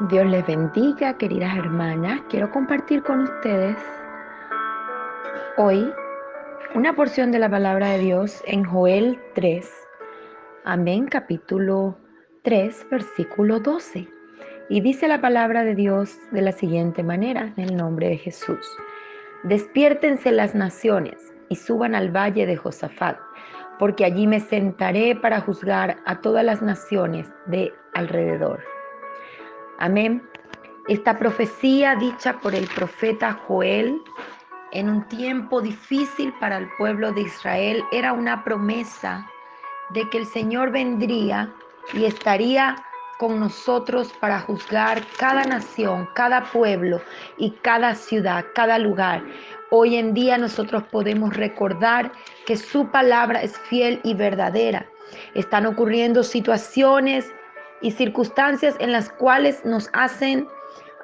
Dios les bendiga, queridas hermanas. Quiero compartir con ustedes hoy una porción de la palabra de Dios en Joel 3. Amén, capítulo 3, versículo 12. Y dice la palabra de Dios de la siguiente manera, en el nombre de Jesús. Despiértense las naciones y suban al valle de Josafat, porque allí me sentaré para juzgar a todas las naciones de alrededor. Amén. Esta profecía dicha por el profeta Joel en un tiempo difícil para el pueblo de Israel era una promesa de que el Señor vendría y estaría con nosotros para juzgar cada nación, cada pueblo y cada ciudad, cada lugar. Hoy en día nosotros podemos recordar que su palabra es fiel y verdadera. Están ocurriendo situaciones y circunstancias en las cuales nos hacen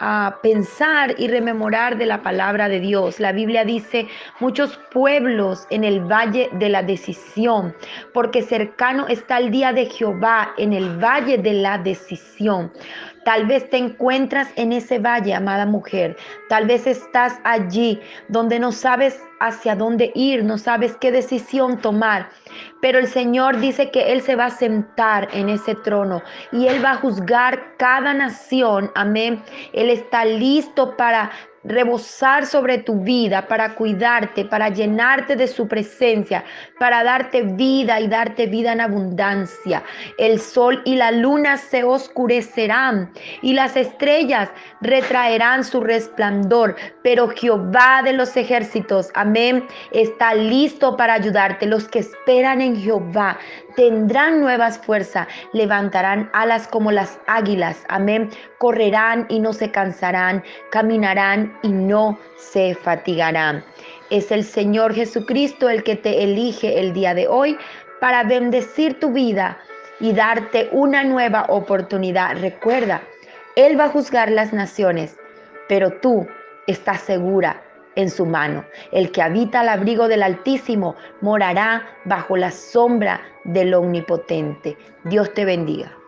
a pensar y rememorar de la palabra de Dios. La Biblia dice, muchos pueblos en el valle de la decisión, porque cercano está el día de Jehová en el valle de la decisión. Tal vez te encuentras en ese valle, amada mujer. Tal vez estás allí donde no sabes hacia dónde ir, no sabes qué decisión tomar. Pero el Señor dice que Él se va a sentar en ese trono y Él va a juzgar cada nación. Amén. Él está listo para rebosar sobre tu vida, para cuidarte, para llenarte de su presencia, para darte vida y darte vida en abundancia. El sol y la luna se oscurecerán y las estrellas retraerán su resplandor, pero Jehová de los ejércitos, amén, está listo para ayudarte. Los que esperan en Jehová tendrán nuevas fuerzas, levantarán alas como las águilas, amén, correrán y no se cansarán, caminarán y no se fatigarán. Es el Señor Jesucristo el que te elige el día de hoy para bendecir tu vida y darte una nueva oportunidad. Recuerda, Él va a juzgar las naciones, pero tú estás segura en su mano. El que habita al abrigo del Altísimo morará bajo la sombra del Omnipotente. Dios te bendiga.